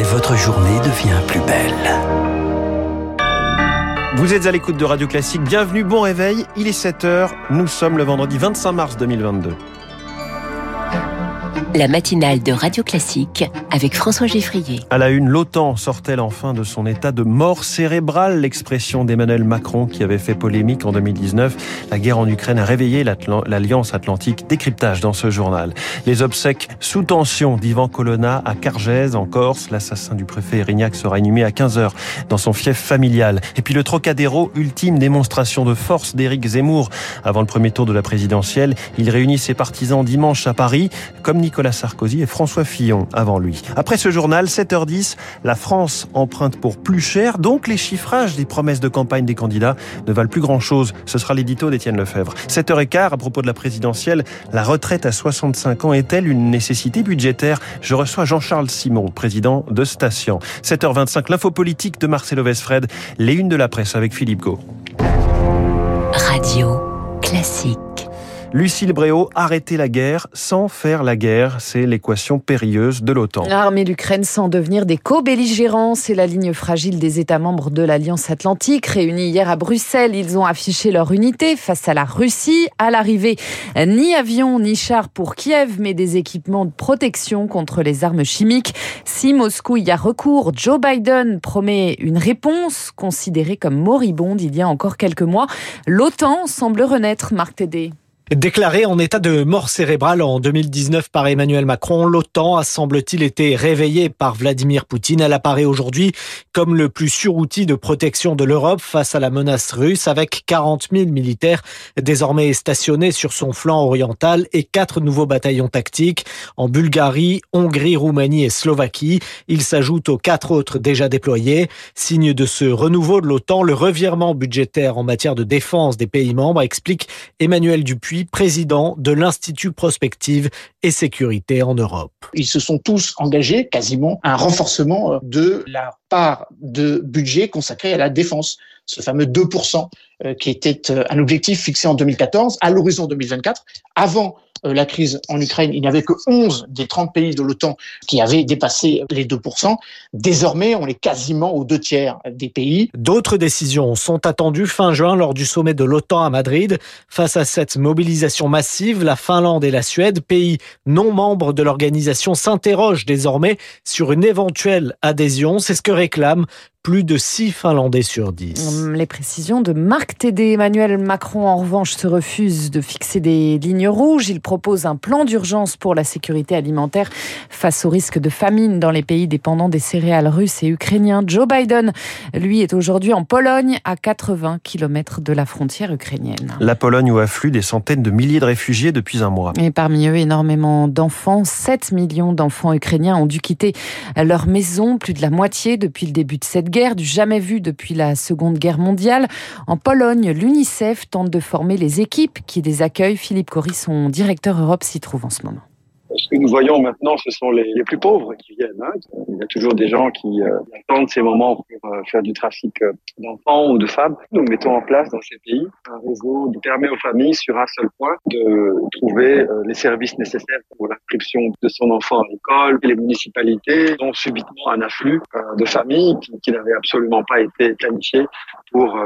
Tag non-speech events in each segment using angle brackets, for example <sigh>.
et votre journée devient plus belle. Vous êtes à l'écoute de Radio Classique, bienvenue, bon réveil, il est 7h, nous sommes le vendredi 25 mars 2022 la matinale de Radio Classique avec François Geffrier. À la une, l'OTAN sort-elle enfin de son état de mort cérébrale? L'expression d'Emmanuel Macron qui avait fait polémique en 2019. La guerre en Ukraine a réveillé l'Alliance Atlantique. Décryptage dans ce journal. Les obsèques sous tension d'Ivan Colonna à Cargèse en Corse. L'assassin du préfet Erignac sera inhumé à 15h dans son fief familial. Et puis le Trocadéro, ultime démonstration de force d'Éric Zemmour. Avant le premier tour de la présidentielle, il réunit ses partisans dimanche à Paris, comme Nicolas Sarkozy et François Fillon avant lui. Après ce journal, 7h10, la France emprunte pour plus cher, donc les chiffrages des promesses de campagne des candidats ne valent plus grand-chose. Ce sera l'édito d'Étienne Lefebvre. 7h15, à propos de la présidentielle, la retraite à 65 ans est-elle une nécessité budgétaire? Je reçois Jean-Charles Simon, président de Station. 7h25, l'info politique de Marcelo Vesfred, les unes de la presse avec Philippe Gau. Radio classique. Lucille Bréau, arrêter la guerre sans faire la guerre, c'est l'équation périlleuse de l'OTAN. L'armée d'Ukraine sans devenir des co-belligérants, c'est la ligne fragile des États membres de l'Alliance Atlantique. Réunis hier à Bruxelles, ils ont affiché leur unité face à la Russie. À l'arrivée, ni avion ni char pour Kiev, mais des équipements de protection contre les armes chimiques. Si Moscou y a recours, Joe Biden promet une réponse considérée comme moribonde il y a encore quelques mois. L'OTAN semble renaître, Marc Tédé. Déclaré en état de mort cérébrale en 2019 par Emmanuel Macron, l'OTAN a semble-t-il été réveillée par Vladimir Poutine. Elle apparaît aujourd'hui comme le plus sûr outil de protection de l'Europe face à la menace russe avec 40 000 militaires désormais stationnés sur son flanc oriental et quatre nouveaux bataillons tactiques en Bulgarie, Hongrie, Roumanie et Slovaquie. Ils s'ajoutent aux quatre autres déjà déployés. Signe de ce renouveau de l'OTAN, le revirement budgétaire en matière de défense des pays membres explique Emmanuel Dupuis président de l'Institut Prospective et Sécurité en Europe. Ils se sont tous engagés quasiment à un renforcement euh, de la part de budget consacré à la défense, ce fameux 2% euh, qui était euh, un objectif fixé en 2014 à l'horizon 2024, avant euh, la crise en Ukraine, il n'y avait que 11 des 30 pays de l'OTAN qui avaient dépassé les 2%. Désormais, on est quasiment aux deux tiers des pays. D'autres décisions sont attendues fin juin lors du sommet de l'OTAN à Madrid. Face à cette mobilisation massive, la Finlande et la Suède, pays non membres de l'organisation, s'interrogent désormais sur une éventuelle adhésion. C'est ce que réclame plus de 6 Finlandais sur 10. Les précisions de Marc Tédé. Emmanuel Macron, en revanche, se refuse de fixer des lignes rouges. Il propose un plan d'urgence pour la sécurité alimentaire face au risque de famine dans les pays dépendants des céréales russes et ukrainiens. Joe Biden, lui, est aujourd'hui en Pologne, à 80 km de la frontière ukrainienne. La Pologne où affluent des centaines de milliers de réfugiés depuis un mois. Et parmi eux, énormément d'enfants. 7 millions d'enfants ukrainiens ont dû quitter leur maison, plus de la moitié depuis le début de cette guerre du jamais vu depuis la Seconde Guerre mondiale. En Pologne, l'UNICEF tente de former les équipes qui les accueillent. Philippe Cory, son directeur Europe, s'y trouve en ce moment. Ce que nous voyons maintenant, ce sont les, plus pauvres qui viennent. Hein. Il y a toujours des gens qui euh, attendent ces moments pour euh, faire du trafic euh, d'enfants ou de femmes. Nous mettons en place dans ces pays un réseau qui permet aux familles, sur un seul point, de trouver les services nécessaires pour l'inscription de son enfant à l'école. Les municipalités ont subitement un afflux de familles qui, qui n'avaient absolument pas été planifiées pour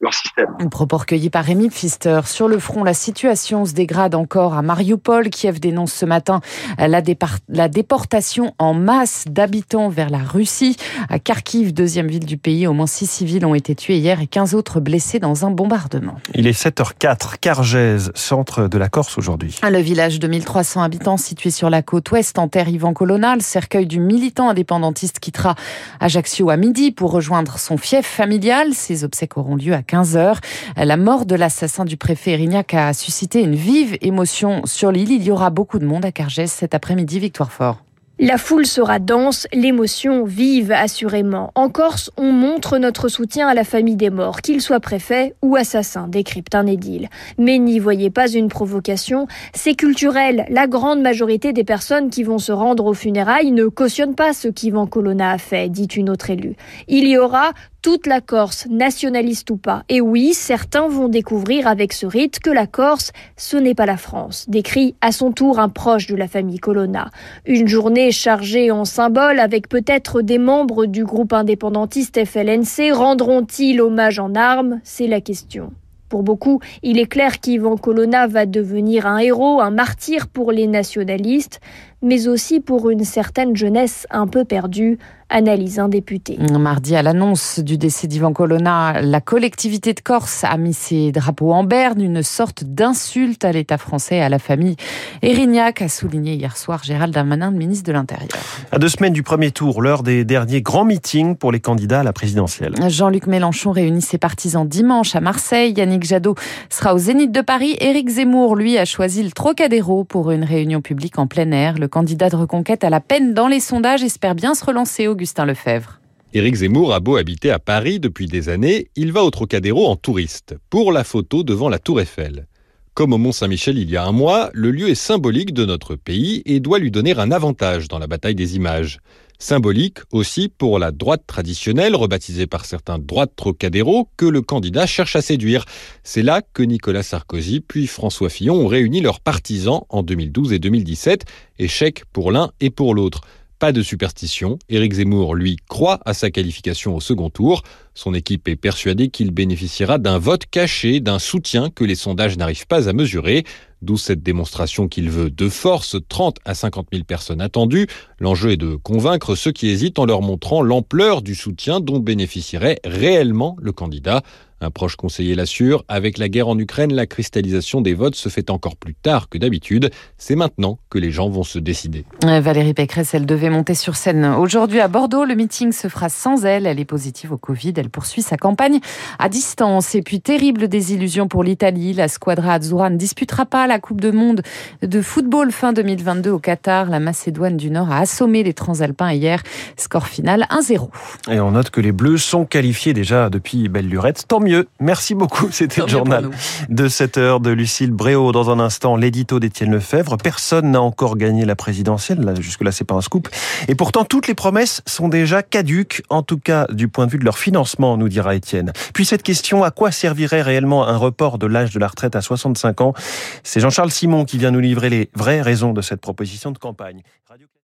leur système. Un propos recueilli par Rémi Pfister. Sur le front, la situation se dégrade encore à Mariupol. Kiev dénonce ce matin la, la déportation en masse d'habitants vers la Russie. À Kharkiv, deuxième ville du pays, au moins six civils ont été tués hier et 15 autres blessés dans un bombardement. Il est 7h04, Cargèse, centre de la Corse aujourd'hui. Le village de 1300 habitants situé sur la côte ouest en terre Yvan Colonna, le cercueil du militant indépendantiste quittera Ajaccio à midi pour rejoindre son fief familial. Ses obsèques auront lieu à 15h. La mort de l'assassin du préfet Erignac a suscité une vive émotion sur l'île. Il y aura beaucoup de monde à Cargèse cet après-midi, Victoire Fort. La foule sera dense, l'émotion vive assurément. En Corse, on montre notre soutien à la famille des morts, qu'ils soient préfets ou assassins, décrypte un édile. Mais n'y voyez pas une provocation, c'est culturel. La grande majorité des personnes qui vont se rendre aux funérailles ne cautionnent pas ce qu'Ivan Colonna a fait, dit une autre élue. Il y aura toute la Corse, nationaliste ou pas. Et oui, certains vont découvrir avec ce rite que la Corse, ce n'est pas la France, décrit à son tour un proche de la famille Colonna. Une journée défilé chargé en symbole avec peut-être des membres du groupe indépendantiste FLNC. Rendront-ils hommage en armes? C'est la question. Pour beaucoup, il est clair qu'Ivan Colonna va devenir un héros, un martyr pour les nationalistes, mais aussi pour une certaine jeunesse un peu perdue, analyse un député. Mardi, à l'annonce du décès d'Ivan Colonna, la collectivité de Corse a mis ses drapeaux en berne, une sorte d'insulte à l'État français et à la famille. Erignac a souligné hier soir Gérald Darmanin, le ministre de l'Intérieur. À deux semaines du premier tour, l'heure des derniers grands meetings pour les candidats à la présidentielle. Jean-Luc Mélenchon réunit ses partisans dimanche à Marseille. Yannick Jadot sera au Zénith de Paris. Éric Zemmour, lui, a choisi le Trocadéro pour une réunion publique en plein air. Le candidat de reconquête à la peine dans les sondages espère bien se relancer, Augustin Lefebvre. Éric Zemmour a beau habiter à Paris depuis des années, il va au Trocadéro en touriste, pour la photo devant la Tour Eiffel. Comme au Mont-Saint-Michel il y a un mois, le lieu est symbolique de notre pays et doit lui donner un avantage dans la bataille des images. Symbolique aussi pour la droite traditionnelle, rebaptisée par certains droite Trocadéro, que le candidat cherche à séduire. C'est là que Nicolas Sarkozy puis François Fillon ont réuni leurs partisans en 2012 et 2017, échec pour l'un et pour l'autre. Pas de superstition, Éric Zemmour, lui, croit à sa qualification au second tour. Son équipe est persuadée qu'il bénéficiera d'un vote caché, d'un soutien que les sondages n'arrivent pas à mesurer. D'où cette démonstration qu'il veut de force, 30 à 50 000 personnes attendues. L'enjeu est de convaincre ceux qui hésitent en leur montrant l'ampleur du soutien dont bénéficierait réellement le candidat. Un proche conseiller l'assure, avec la guerre en Ukraine, la cristallisation des votes se fait encore plus tard que d'habitude. C'est maintenant que les gens vont se décider. Valérie Pécresse, elle devait monter sur scène aujourd'hui à Bordeaux. Le meeting se fera sans elle. Elle est positive au Covid. Elle poursuit sa campagne à distance. Et puis, terrible désillusion pour l'Italie. La Squadra Azzurra ne disputera pas la Coupe du Monde de football fin 2022 au Qatar. La Macédoine du Nord a assommé les Transalpins hier. Score final 1-0. Et on note que les Bleus sont qualifiés déjà depuis belle lurette. Tant mieux. Merci beaucoup. <laughs> C'était le journal de 7 heures de Lucille Bréau. Dans un instant, l'édito d'Étienne Lefebvre. Personne n'a encore gagné la présidentielle. Jusque-là, c'est pas un scoop. Et pourtant, toutes les promesses sont déjà caduques, en tout cas du point de vue de leur financement, nous dira Étienne. Puis cette question, à quoi servirait réellement un report de l'âge de la retraite à 65 ans? C'est Jean-Charles Simon qui vient nous livrer les vraies raisons de cette proposition de campagne.